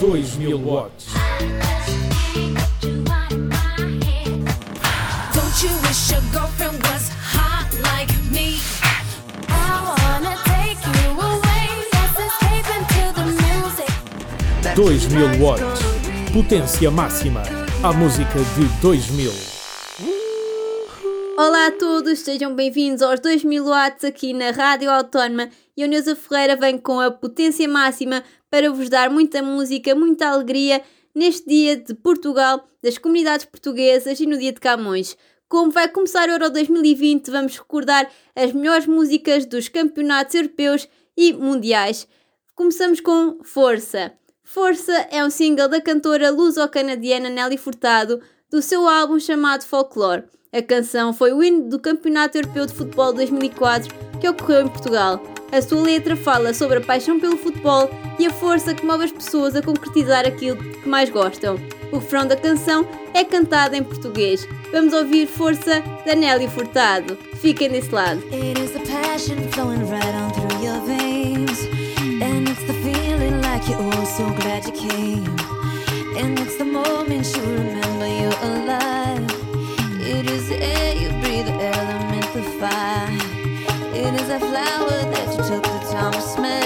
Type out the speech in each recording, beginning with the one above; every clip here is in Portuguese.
2000 watts. Don't you wish your girlfriend was hot like me? I wanna take you away. Let's escape into the music. 2000 watts. Potência máxima. A música de 2000. Olá a todos, sejam bem-vindos aos 2000 watts aqui na Rádio Autónoma e a Neuza Ferreira vem com a potência máxima para vos dar muita música, muita alegria neste dia de Portugal, das comunidades portuguesas e no dia de Camões. Como vai começar o Euro 2020, vamos recordar as melhores músicas dos campeonatos europeus e mundiais. Começamos com Força. Força é um single da cantora luso-canadiana Nelly Furtado do seu álbum chamado Folklore. A canção foi o hino do Campeonato Europeu de Futebol 2004 que ocorreu em Portugal. A sua letra fala sobre a paixão pelo futebol e a força que move as pessoas a concretizar aquilo que mais gostam. O refrão da canção é cantado em português. Vamos ouvir Força da Nelly Furtado. Fiquem desse lado. It is the passion flowing right on through your veins. And it's the feeling like so glad you came. And it's the moment you remember you're alive. It is the air you breathe, the element, the fire. Is a flower that you took the time to smell.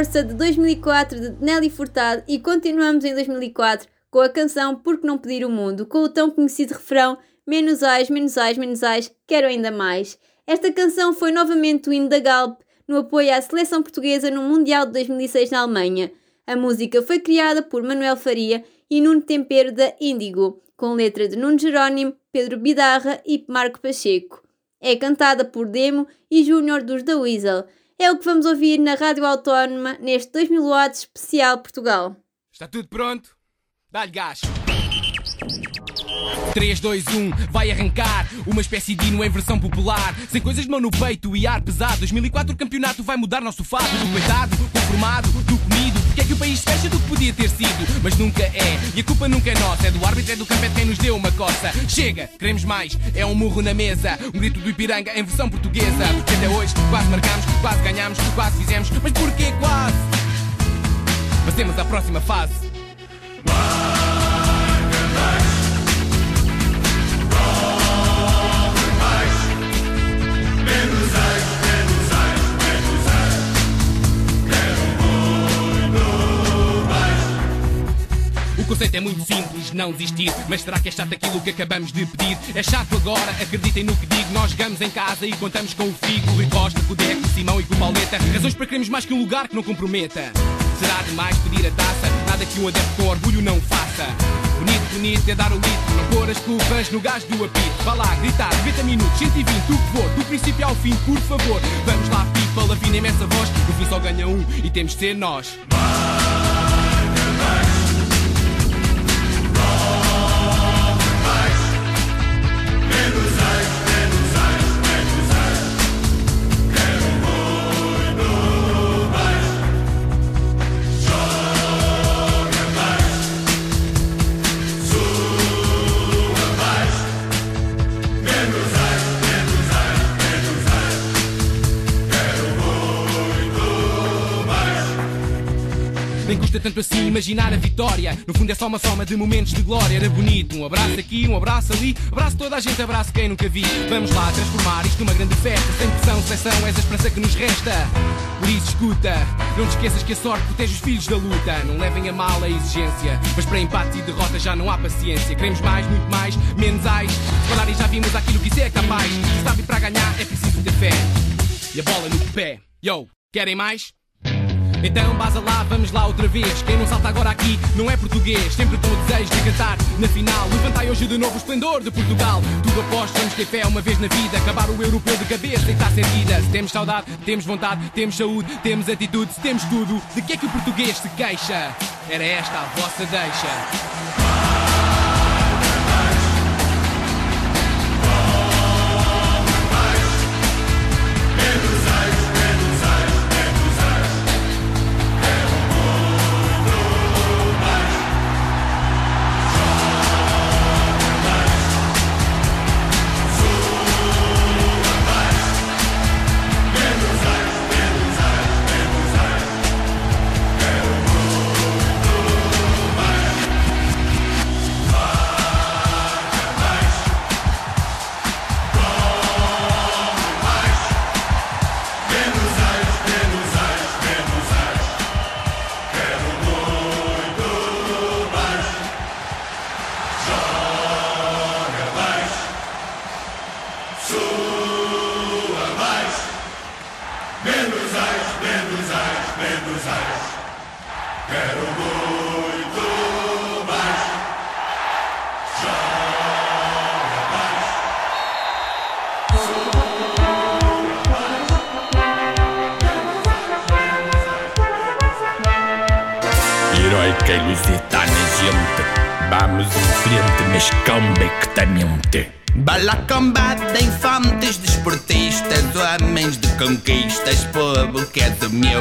Força de 2004 de Nelly Furtado e continuamos em 2004 com a canção Porque Não Pedir o Mundo, com o tão conhecido refrão Menos ais, menos ais, menos ais, quero ainda mais. Esta canção foi novamente o hino da Galp no apoio à seleção portuguesa no Mundial de 2006 na Alemanha. A música foi criada por Manuel Faria e Nuno Tempero da Índigo, com letra de Nuno Jerónimo, Pedro Bidarra e Marco Pacheco. É cantada por Demo e Júnior dos da Weasel. É o que vamos ouvir na Rádio Autónoma neste 2000 watts especial Portugal. Está tudo pronto? Dá-lhe gás. 3, 2, 1, vai arrancar. Uma espécie de hino em versão popular. Sem coisas de mão no peito e ar pesado. 2004 o campeonato vai mudar nosso fado. Do peitado, do formado, do comido. Porque é que o país fecha do que podia ter sido? Mas nunca é, e a culpa nunca é nossa. É do árbitro, é do campo, é quem nos deu uma coça. Chega, queremos mais, é um murro na mesa. Um grito do Ipiranga em versão portuguesa. Porque até hoje quase marcamos, quase ganhamos Quase fizemos, mas porquê quase? Passemos à próxima fase conceito é muito simples, não desistir. Mas será que é chato aquilo que acabamos de pedir? É chato agora, acreditem no que digo. Nós jogamos em casa e contamos com o Figo, o Rui Costa, com o Deco, o Simão e com o Pauleta. Razões para queremos mais que um lugar que não comprometa. Será demais pedir a taça? Nada que um adepto com orgulho não faça. Bonito, bonito é dar o litro, não pôr as culpas no gás do apito. Vá lá, gritar, 90 minutos, 120, o que for, do princípio ao fim, por favor. Vamos lá, people, afinem essa voz. No fim só ganha um e temos de ser nós. Nem imaginar a vitória. No fundo é só uma soma de momentos de glória. Era bonito. Um abraço aqui, um abraço ali. Abraço toda a gente, abraço quem nunca vi. Vamos lá transformar isto numa grande festa. Sem pressão, seleção, és a esperança que nos resta. Por isso, escuta. Não te esqueças que a sorte protege os filhos da luta. Não levem a mal a exigência. Mas para empate e derrota já não há paciência. Queremos mais, muito mais, menos ais. Se e já vimos aquilo que isso é capaz. Sabe, para ganhar é preciso ter fé. E a bola no pé. Yo, querem mais? Então baza lá, vamos lá outra vez. Quem não salta agora aqui não é português. Sempre com o desejo de cantar na final. Levantai hoje de novo o esplendor de Portugal. Tudo aposto, vamos ter fé uma vez na vida. Acabar o europeu de cabeça e está servida. Se temos saudade, temos vontade, temos saúde, temos atitude, se temos tudo, de que é que o português se queixa? Era esta a vossa deixa.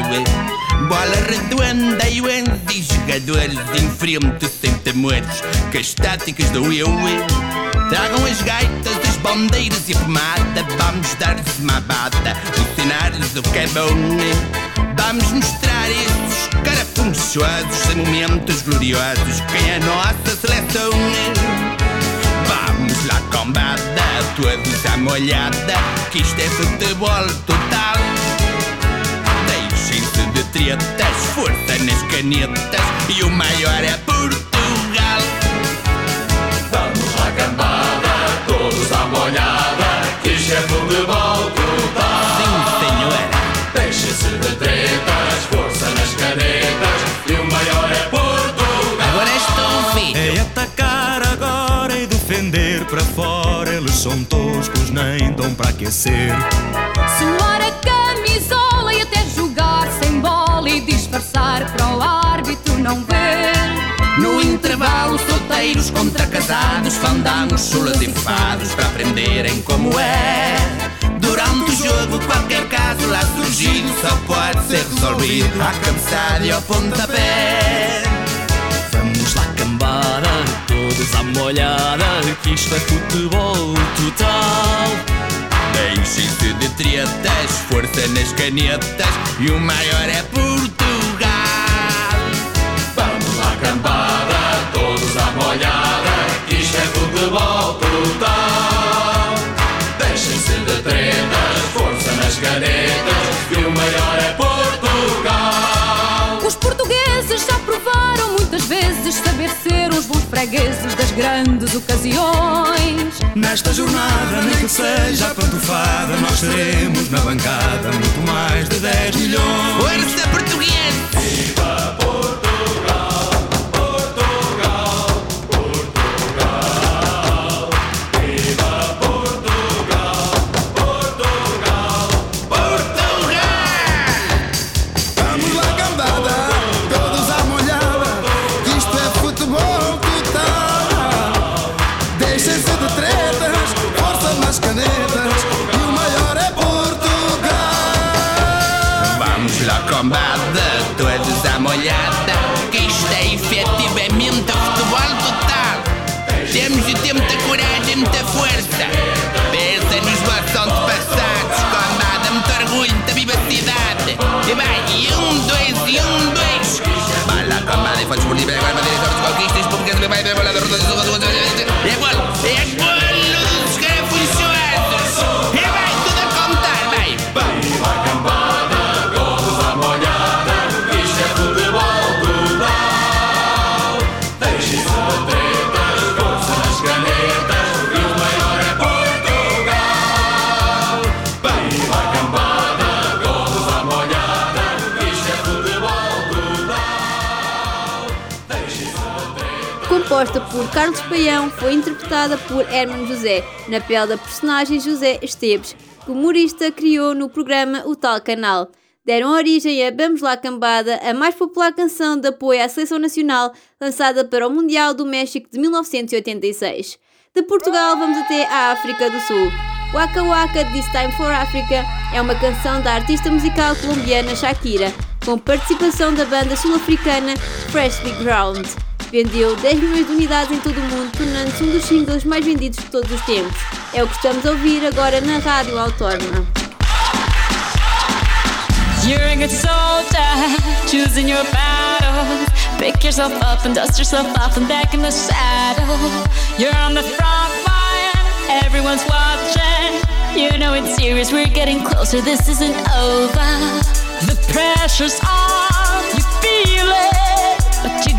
Meu. Bola redonda e e jogadores em frente sem temores, que as táticas do eu. Tragam as gaitas, as bandeiras e a pomada, vamos dar-lhes uma bata, ensinar-lhes o que é bom. Vamos mostrar esses carafunchosos em momentos gloriosos, quem é a nossa seleção. Vamos lá, combada, todos à molhada, que isto é futebol total. De tretas, força nas canetas, e o maior é Portugal. Vamos lá, cambada, todos à molhada, que isto é futebol total. Sim, senhora. Deixem-se de tretas, força nas canetas, e o maior é Portugal. Agora estou filho. É atacar agora e defender para fora. Eles são toscos, nem dão para aquecer. Suar solteiros contra casados, fandangos, chulas e fados para aprenderem como é. Durante o jogo, qualquer caso lá surgido só pode ser resolvido à cabeçada e ao pontapé. Vamos lá, cambada, todos à molhada, que isto é futebol total. Deixem-se de tretas, força nas canetas e o maior é Portugal. Maior é Portugal. Os portugueses já provaram muitas vezes saber ser uns bons fregueses das grandes ocasiões. Nesta jornada, nem que seja a pantufada, nós teremos na bancada muito mais de 10 milhões. Força portuguesa! Viva lleva la derrota de su Composta por Carlos Paião, foi interpretada por Herman José, na pele da personagem José Esteves, que o humorista criou no programa O Tal Canal. Deram origem a Vamos Lá Cambada, a mais popular canção de apoio à seleção nacional, lançada para o Mundial do México de 1986. De Portugal vamos até a África do Sul. Waka Waka This Time for Africa é uma canção da artista musical colombiana Shakira, com participação da banda sul-africana Freshly Ground. Vendeu 10 milhões de unidades em todo o mundo, tornando-se um dos singles mais vendidos de todos os tempos. É o que estamos a ouvir agora na Rádio Autónoma. You're a good soldier, choosing your battles. Pick yourself up and dust yourself off and back in the saddle. You're on the front line, everyone's watching. You know it's serious, we're getting closer, this isn't over. The pressure's on, you feel it, but you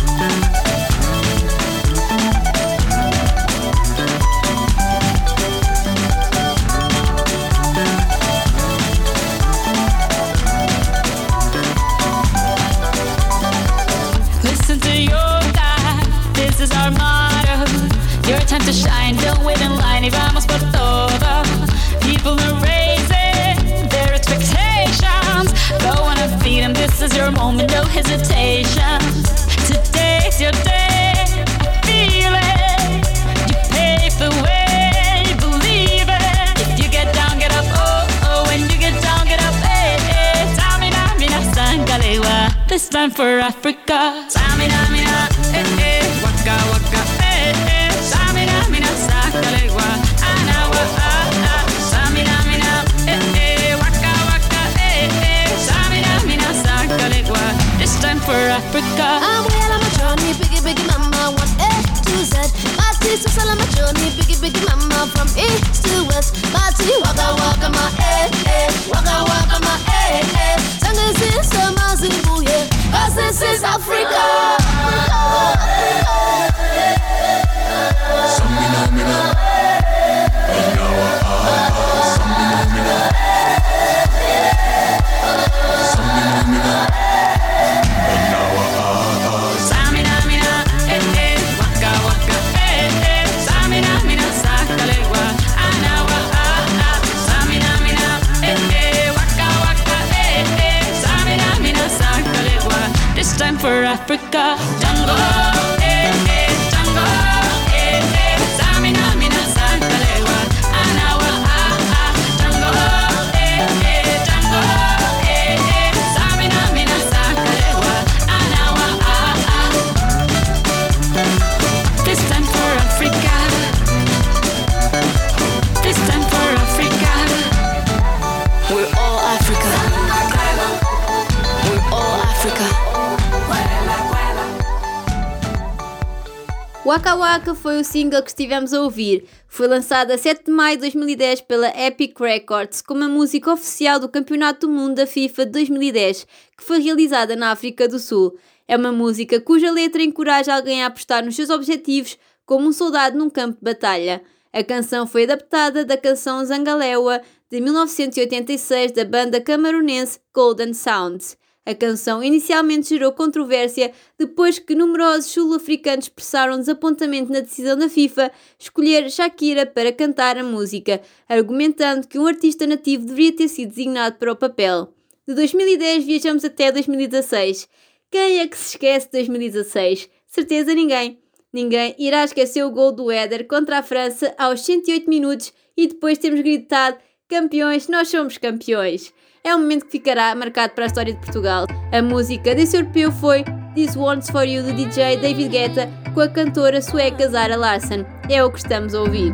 this is your moment, no hesitation. Today's your day, feel it. You pave the way, believe it. If you get down, get up, oh, oh. When you get down, get up, eh, eh. Samina, mina, sangalewa. This time for Africa. Africa. I'm well on my journey, biggie, biggie mama, one A to Z. My teeth are on my journey, biggie, biggie mama, from east to west. My teeth, waka, waka, my eh, eh, waka, waka, my eh, eh. Tango sister, my Zimbabwe, cause this is Africa. Waka foi o single que estivemos a ouvir. Foi lançado a 7 de maio de 2010 pela Epic Records como a música oficial do Campeonato do Mundo da FIFA de 2010, que foi realizada na África do Sul. É uma música cuja letra encoraja alguém a apostar nos seus objetivos como um soldado num campo de batalha. A canção foi adaptada da canção Zangalewa de 1986 da banda camaronense Golden Sound. A canção inicialmente gerou controvérsia depois que numerosos sul-africanos expressaram desapontamento na decisão da FIFA escolher Shakira para cantar a música, argumentando que um artista nativo deveria ter sido designado para o papel. De 2010 viajamos até 2016. Quem é que se esquece de 2016? Certeza ninguém. Ninguém irá esquecer o gol do Éder contra a França aos 108 minutos e depois termos gritado campeões, nós somos campeões. É um momento que ficará marcado para a história de Portugal. A música desse europeu foi This One's For You do DJ David Guetta com a cantora sueca Zara Larsson. É o que estamos a ouvir.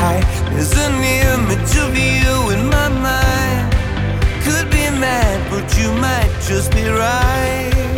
There's an image of you in my mind. Could be mad, but you might just be right.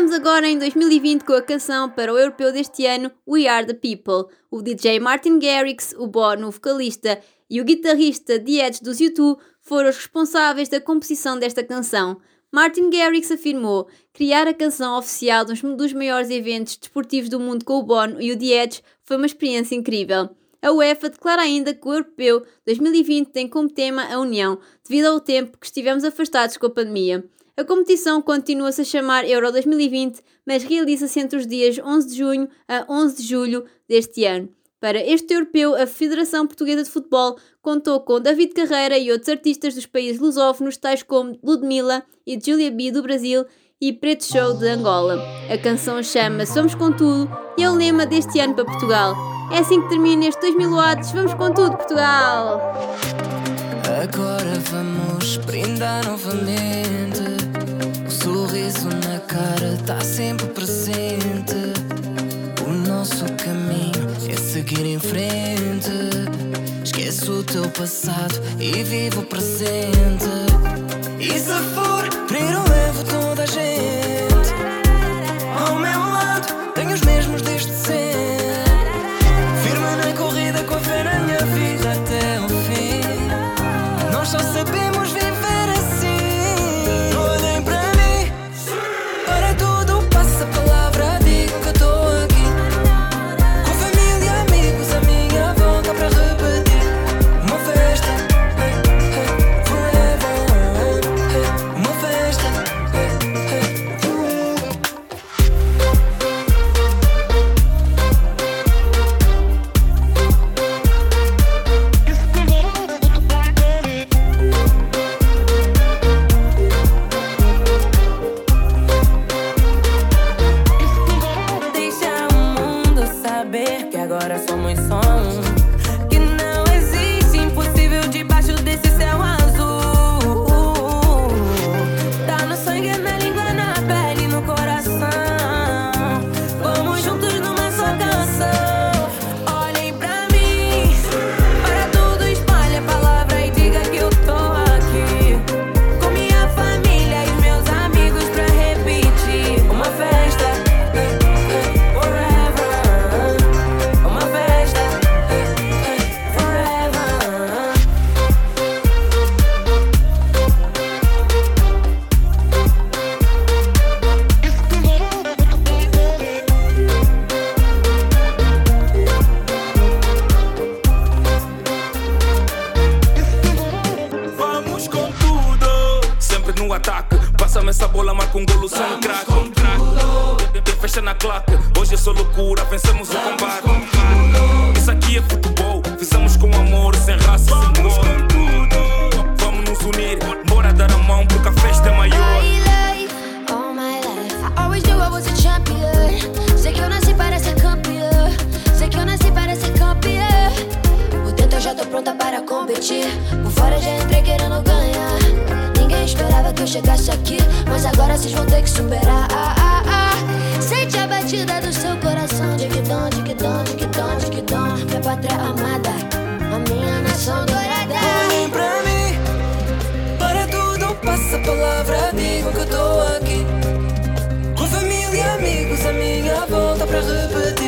Estivemos agora em 2020 com a canção para o europeu deste ano We Are the People. O DJ Martin Garrix, o Bono, o vocalista e o guitarrista Edge dos U2 foram os responsáveis da composição desta canção. Martin Garrix afirmou criar a canção oficial de um dos maiores eventos desportivos do mundo com o Bono e o Edge foi uma experiência incrível. A UEFA declara ainda que o Europeu 2020 tem como tema a União, devido ao tempo que estivemos afastados com a pandemia. A competição continua-se a chamar Euro 2020, mas realiza-se entre os dias 11 de junho a 11 de julho deste ano. Para este europeu, a Federação Portuguesa de Futebol contou com David Carreira e outros artistas dos países lusófonos, tais como Ludmilla e Julia B do Brasil e Preto Show de Angola. A canção chama-se Vamos com Tudo e é o lema deste ano para Portugal. É assim que termina este 2000 watts. Vamos com tudo, Portugal! Agora vamos brindar novamente. Cara tá sempre presente. O nosso caminho é seguir em frente. Esquece o teu passado e vive o presente. E se for, palavra digo que estou aqui. Com família e amigos à minha volta para repetir.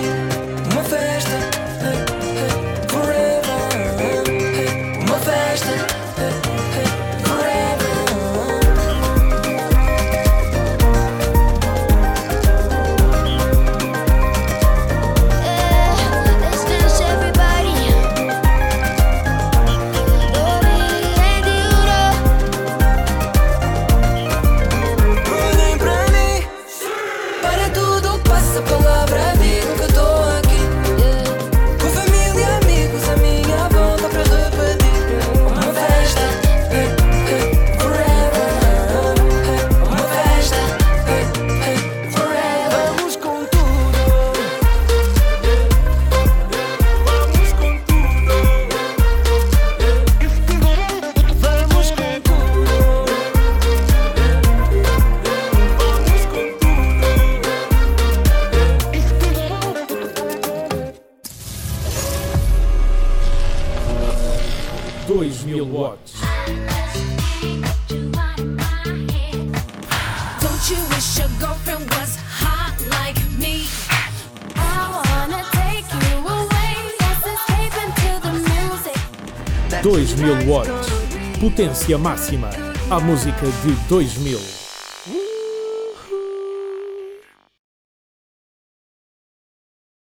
potência máxima à música de 2000.